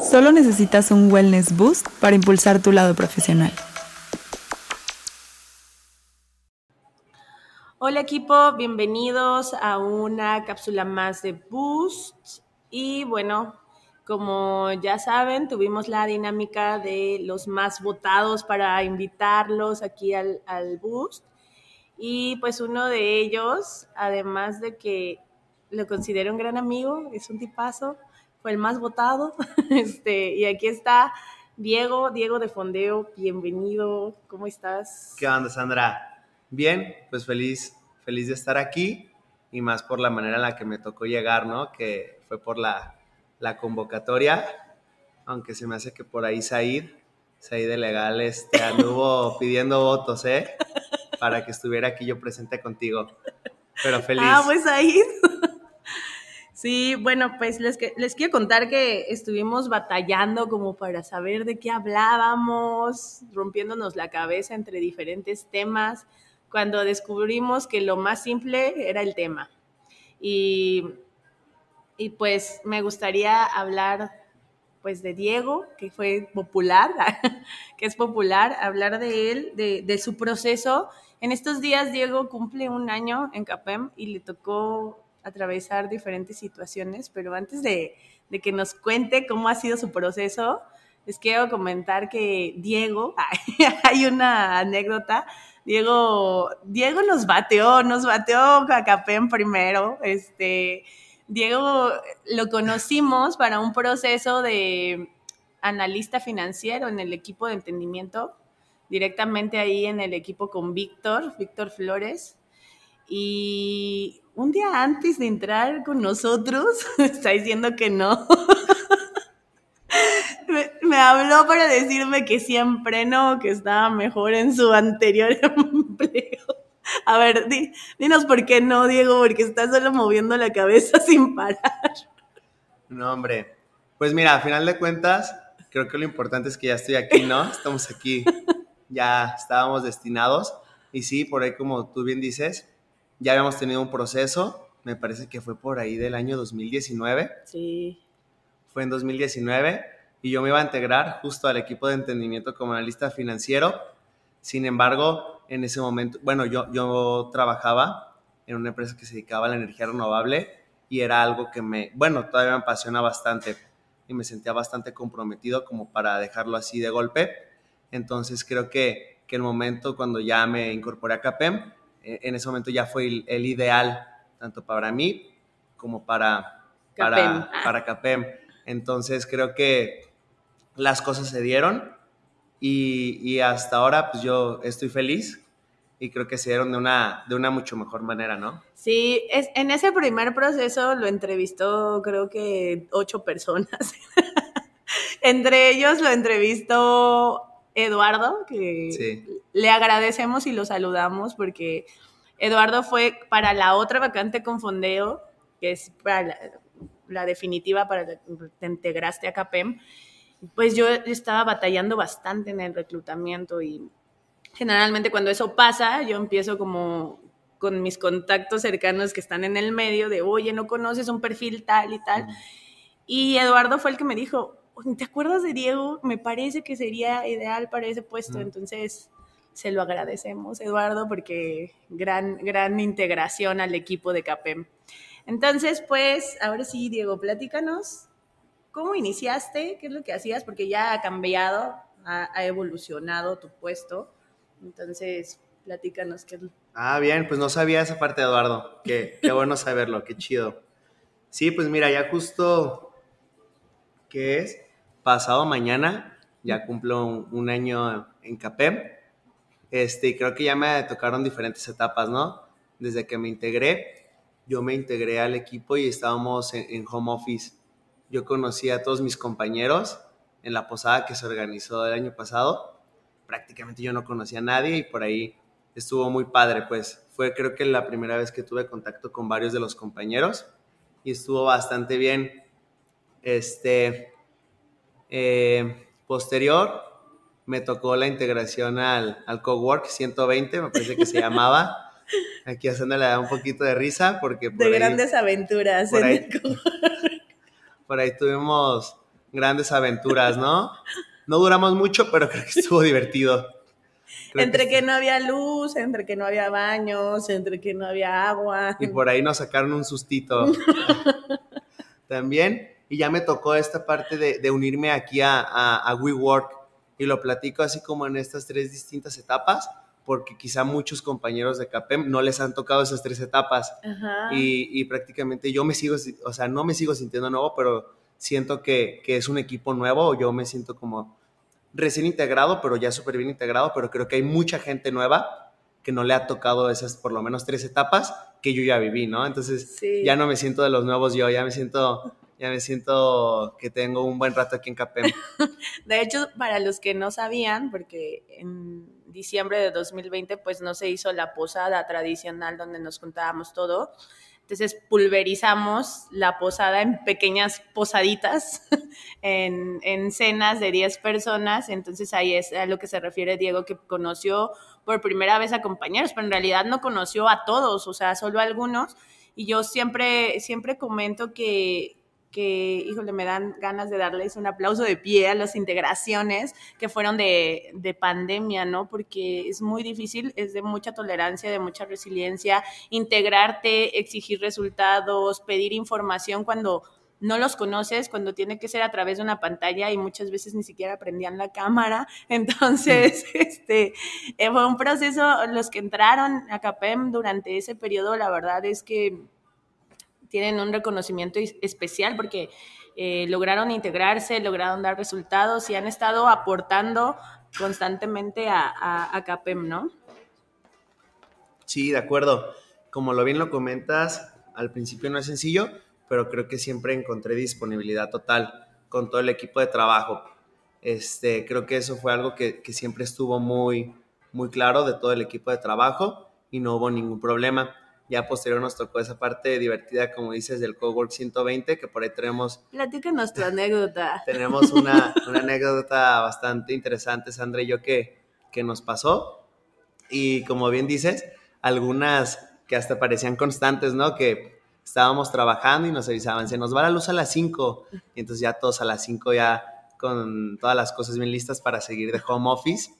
Solo necesitas un wellness boost para impulsar tu lado profesional. Hola equipo, bienvenidos a una cápsula más de Boost. Y bueno, como ya saben, tuvimos la dinámica de los más votados para invitarlos aquí al, al Boost. Y pues uno de ellos, además de que lo considero un gran amigo, es un tipazo, fue el más votado. Este, y aquí está Diego, Diego de Fondeo, bienvenido, ¿cómo estás? ¿Qué onda, Sandra? Bien, pues feliz, feliz de estar aquí y más por la manera en la que me tocó llegar, ¿no? Que fue por la, la convocatoria, aunque se me hace que por ahí Said, Said de Legal, este, anduvo pidiendo votos, ¿eh? Para que estuviera aquí yo presente contigo. Pero feliz. Ah, pues Said. Sí, bueno, pues les, quiero contar que estuvimos batallando como para saber de qué hablábamos, rompiéndonos la cabeza entre diferentes temas, cuando descubrimos que lo más simple era el tema. Y, y pues me gustaría hablar pues de Diego, que fue popular, que es popular, hablar de él, de su proceso. En estos días Diego cumple un año en CAPEM y le tocó atravesar diferentes situaciones, pero antes de, que nos cuente cómo ha sido su proceso, les quiero comentar que Diego, hay una anécdota, Diego, Diego nos bateó, nos bateó a Capem primero, este, Diego lo conocimos para un proceso de analista financiero en el equipo de entendimiento, directamente ahí en el equipo con Víctor, Víctor Flores, y un día antes de entrar con nosotros, está diciendo que no. me, me, habló para decirme que siempre no, que estaba mejor en su anterior empleo. A ver, di, dinos por qué no, Diego, porque estás solo moviendo la cabeza sin parar. No, hombre. Pues mira, a final de cuentas, creo que lo importante es que ya estoy aquí, ¿no? Estamos aquí, ya estábamos destinados. Y sí, por ahí como tú bien dices, ya habíamos tenido un proceso, me parece que fue por ahí del año 2019. Sí. Fue en 2019 y yo me iba a integrar justo al equipo de entendimiento como analista financiero. Sin embargo, en ese momento, bueno, yo, yo trabajaba en una empresa que se dedicaba a la energía renovable y era algo que me, bueno, todavía me apasiona bastante y me sentía bastante comprometido como para dejarlo así de golpe. Entonces creo que, que el momento cuando ya me incorporé a CAPEM, en ese momento ya fue el, el ideal, tanto para mí como para Capem. para, para Capem. Entonces creo que las cosas se dieron y, y, hasta ahora pues yo estoy feliz y creo que se dieron de una, de una mucho mejor manera, ¿no? Sí, es, en ese primer proceso lo entrevistó creo que ocho personas. Entre ellos lo entrevistó Eduardo, que sí. le agradecemos y lo saludamos porque Eduardo fue para la otra vacante con fondeo, que es para la, la definitiva para la, te integraste a CAPEM, pues yo estaba batallando bastante en el reclutamiento y generalmente cuando eso pasa, yo empiezo como con mis contactos cercanos que están en el medio de, oye, no conoces un perfil tal y tal. Mm. Y Eduardo fue el que me dijo, ¿te acuerdas de Diego? Me parece que sería ideal para ese puesto. Mm. Entonces, se lo agradecemos, Eduardo, porque gran, gran integración al equipo de CAPEM. Entonces, pues, ahora sí, Diego, platícanos, ¿cómo iniciaste? ¿Qué es lo que hacías? Porque ya ha cambiado, ha, ha evolucionado tu puesto. Entonces, platícanos qué es lo... Ah, bien, pues no sabía esa parte, Eduardo. Qué, qué bueno saberlo, qué chido. Sí, pues mira, ya justo, ¿qué es? Pasado mañana, ya cumplo un, año en CAPEM. Este, creo que ya me tocaron diferentes etapas, ¿no? Desde que me integré, yo me integré al equipo y estábamos en, en home office. Yo conocí a todos mis compañeros en la posada que se organizó el año pasado. Prácticamente yo no conocía a nadie y por ahí estuvo muy padre, pues fue creo que la primera vez que tuve contacto con varios de los compañeros y estuvo bastante bien. Este, eh, posterior, me tocó la integración al, al Cowork 120, me parece que se llamaba. Aquí haciéndole un poquito de risa porque... de ahí, grandes aventuras por en ahí, el Cowork. por ahí tuvimos grandes aventuras, ¿no? No duramos mucho, pero creo que estuvo divertido. Creo entre que, no había luz, entre que no había baños, entre que no había agua. Y por ahí nos sacaron un sustito. También. Y ya me tocó esta parte de, unirme aquí a, a, WeWork. Y lo platico así como en estas tres distintas etapas, porque quizá muchos compañeros de CAPEM no les han tocado esas tres etapas. Y, y, prácticamente yo me sigo, o sea, no me sigo sintiendo nuevo, pero siento que, que es un equipo nuevo. Yo me siento como recién integrado, pero ya súper bien integrado, pero creo que hay mucha gente nueva que no le ha tocado esas por lo menos tres etapas que yo ya viví, ¿no? Entonces ya no me siento de los nuevos yo, ya me siento, ya me siento que tengo un buen rato aquí en CAPEM. De hecho, para los que no sabían, porque en diciembre de 2020 pues no se hizo la posada tradicional donde nos juntábamos todo, entonces pulverizamos la posada en pequeñas posaditas, en, en, cenas de 10 personas. Entonces ahí es a lo que se refiere Diego, que conoció por primera vez a compañeros, pero en realidad no conoció a todos, o sea, solo a algunos. Y yo siempre, siempre comento que, que, híjole, me dan ganas de darles un aplauso de pie a las integraciones que fueron de, de, pandemia, ¿no? Porque es muy difícil, es de mucha tolerancia, de mucha resiliencia, integrarte, exigir resultados, pedir información cuando no los conoces, cuando tiene que ser a través de una pantalla y muchas veces ni siquiera prendían la cámara. Entonces, este, eh, fue un proceso, los que entraron a CAPEM durante ese periodo, la verdad es que tienen un reconocimiento especial porque eh, lograron integrarse, lograron dar resultados y han estado aportando constantemente a, CAPEM, ¿no? Sí, de acuerdo. Como lo bien lo comentas, al principio no es sencillo, pero creo que siempre encontré disponibilidad total con todo el equipo de trabajo. Este, creo que eso fue algo que, que siempre estuvo muy, muy claro de todo el equipo de trabajo y no hubo ningún problema. Ya posterior nos tocó esa parte divertida, como dices, del Cowork 120, que por ahí tenemos... Platica nuestra anécdota. Tenemos una, una, anécdota bastante interesante, Sandra y yo, que, que nos pasó. Y como bien dices, algunas que hasta parecían constantes, ¿no? Que estábamos trabajando y nos avisaban, se nos va la luz a las 5. Y entonces ya todos a las 5 ya con todas las cosas bien listas para seguir de home office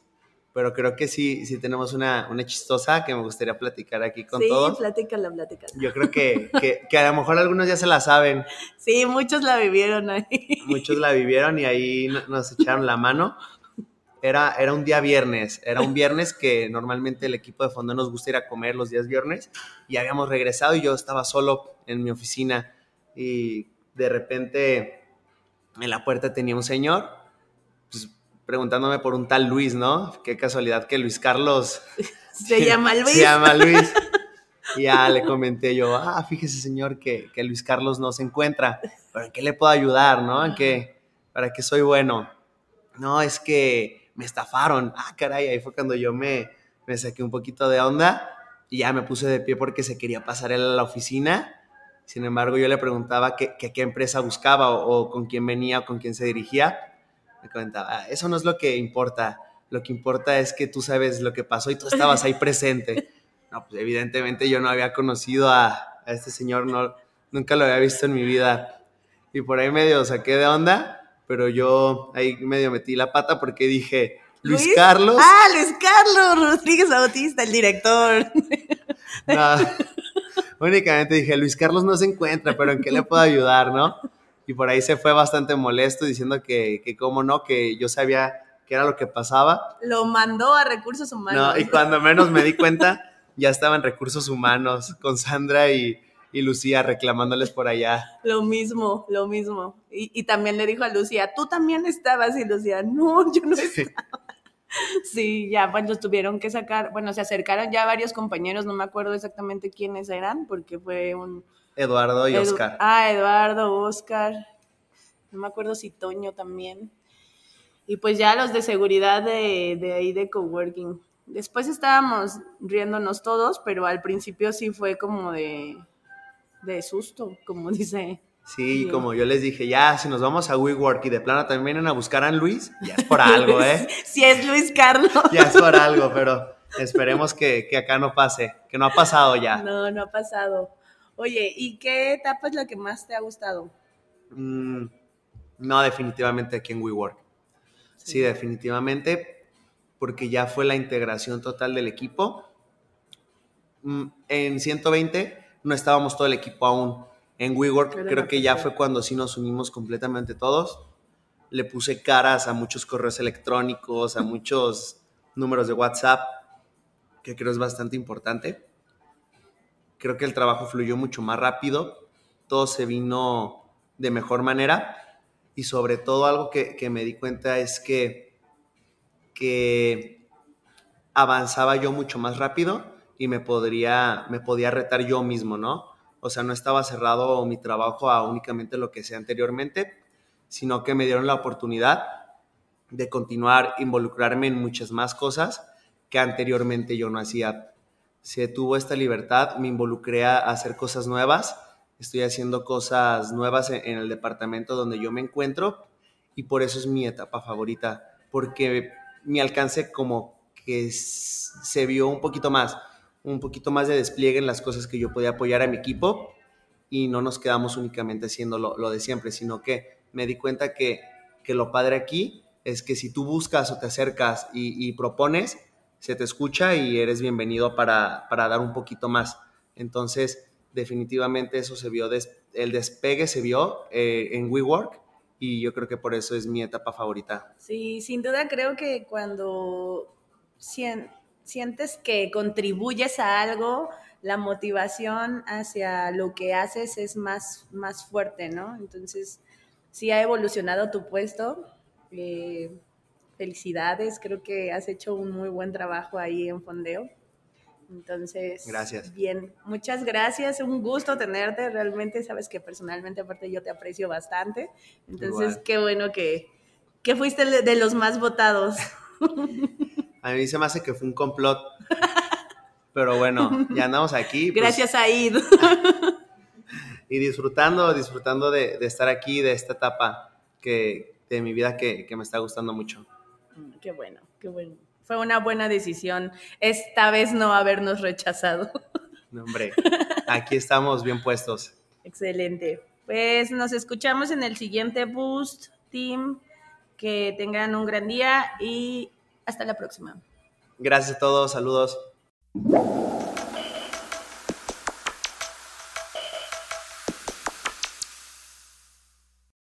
pero creo que sí, sí tenemos una, una chistosa que me gustaría platicar aquí con todos. Sí, platícala, platícala. Yo creo que, que, que, a lo mejor algunos ya se la saben. Sí, muchos la vivieron ahí. Muchos la vivieron y ahí nos echaron la mano. Era, era un día viernes, era un viernes que normalmente el equipo de fondo nos gusta ir a comer los días viernes y habíamos regresado y yo estaba solo en mi oficina y de repente en la puerta tenía un señor preguntándome por un tal Luis, ¿no? Qué casualidad que Luis Carlos se llama Luis. Se llama Luis. Y ya le comenté yo, ah, fíjese señor que, que, Luis Carlos no se encuentra, pero ¿en qué le puedo ayudar, no? ¿En qué? ¿Para qué soy bueno? No, es que me estafaron. Ah, caray, ahí fue cuando yo me, me saqué un poquito de onda y ya me puse de pie porque se quería pasar él a la oficina. Sin embargo, yo le preguntaba qué, qué empresa buscaba o, o, con quién venía o con quién se dirigía comentaba, ah, eso no es lo que importa, lo que importa es que tú sabes lo que pasó y tú estabas ahí presente. No, pues evidentemente yo no había conocido a, este señor, no, nunca lo había visto en mi vida. Y por ahí medio saqué de onda, pero yo ahí medio metí la pata porque dije, Luis, Carlos. Ah, Luis Carlos Rodríguez Bautista, el director. No, únicamente dije, Luis Carlos no se encuentra, pero ¿en qué le puedo ayudar, no? Y por ahí se fue bastante molesto diciendo que, que cómo no, que yo sabía qué era lo que pasaba. Lo mandó a recursos humanos. No, y cuando menos me di cuenta, ya estaban recursos humanos con Sandra y, y Lucía reclamándoles por allá. Lo mismo, lo mismo. Y, y, también le dijo a Lucía, tú también estabas y Lucía, no, yo no estaba. Sí, ya, pues los tuvieron que sacar, bueno, se acercaron ya varios compañeros, no me acuerdo exactamente quiénes eran, porque fue un, Eduardo y Oscar. Ah, Eduardo, Oscar. No me acuerdo si Toño también. Y pues ya los de seguridad de, de ahí de coworking. Después estábamos riéndonos todos, pero al principio sí fue como de, de susto, como dice. Sí, como yo les dije, ya, si nos vamos a WeWork y de plano también vienen a buscar a Luis, ya es por algo, ¿eh? si es Luis Carlos. ya es por algo, pero esperemos que, que acá no pase, que no ha pasado ya. No, no ha pasado. Oye, ¿y qué etapa es la que más te ha gustado? Mm, No, definitivamente aquí en WeWork. Sí. definitivamente, porque ya fue la integración total del equipo. Mm, en 120 no estábamos todo el equipo aún. En WeWork creo que ya fue cuando sí nos unimos completamente todos. Le puse caras a muchos correos electrónicos, a muchos números de WhatsApp, que creo es bastante importante. Creo que el trabajo fluyó mucho más rápido, todo se vino de mejor manera y sobre todo algo que, me di cuenta es que, que avanzaba yo mucho más rápido y me, podría, me podía retar yo mismo, ¿no? O sea, no estaba cerrado mi trabajo a únicamente lo que sea anteriormente, sino que me dieron la oportunidad de continuar involucrarme en muchas más cosas que anteriormente yo no hacía. Se tuvo esta libertad, me involucré a hacer cosas nuevas. Estoy haciendo cosas nuevas en, el departamento donde yo me encuentro y por eso es mi etapa favorita, porque mi alcance como que se vio un poquito más, un poquito más de despliegue en las cosas que yo podía apoyar a mi equipo y no nos quedamos únicamente haciendo lo, de siempre, sino que me di cuenta que, que, lo padre aquí es que si tú buscas o te acercas y, propones, se te escucha y eres bienvenido para, para dar un poquito más. Entonces, definitivamente eso se vio, el despegue se vio eh, en WeWork y yo creo que por eso es mi etapa favorita. Sí, sin duda creo que cuando sientes que contribuyes a algo, la motivación hacia lo que haces es más, más fuerte, ¿no? Entonces, sí ha evolucionado tu puesto. Eh, felicidades, creo que has hecho un muy buen trabajo ahí en Fondeo. Entonces, gracias. Bien, muchas gracias, un gusto tenerte, realmente sabes que personalmente aparte yo te aprecio bastante, entonces qué bueno que, que fuiste de los más votados. A mí se me hace que fue un complot, pero bueno, ya andamos aquí. Pues gracias, Aid. y disfrutando, disfrutando de, estar aquí, de esta etapa que, de mi vida que, que me está gustando mucho. Qué bueno, qué bueno fue una buena decisión esta vez no habernos rechazado. No, hombre, aquí estamos bien puestos. Excelente. Pues nos escuchamos en el siguiente Boost Team. Que tengan un gran día y hasta la próxima. Gracias a todos, saludos.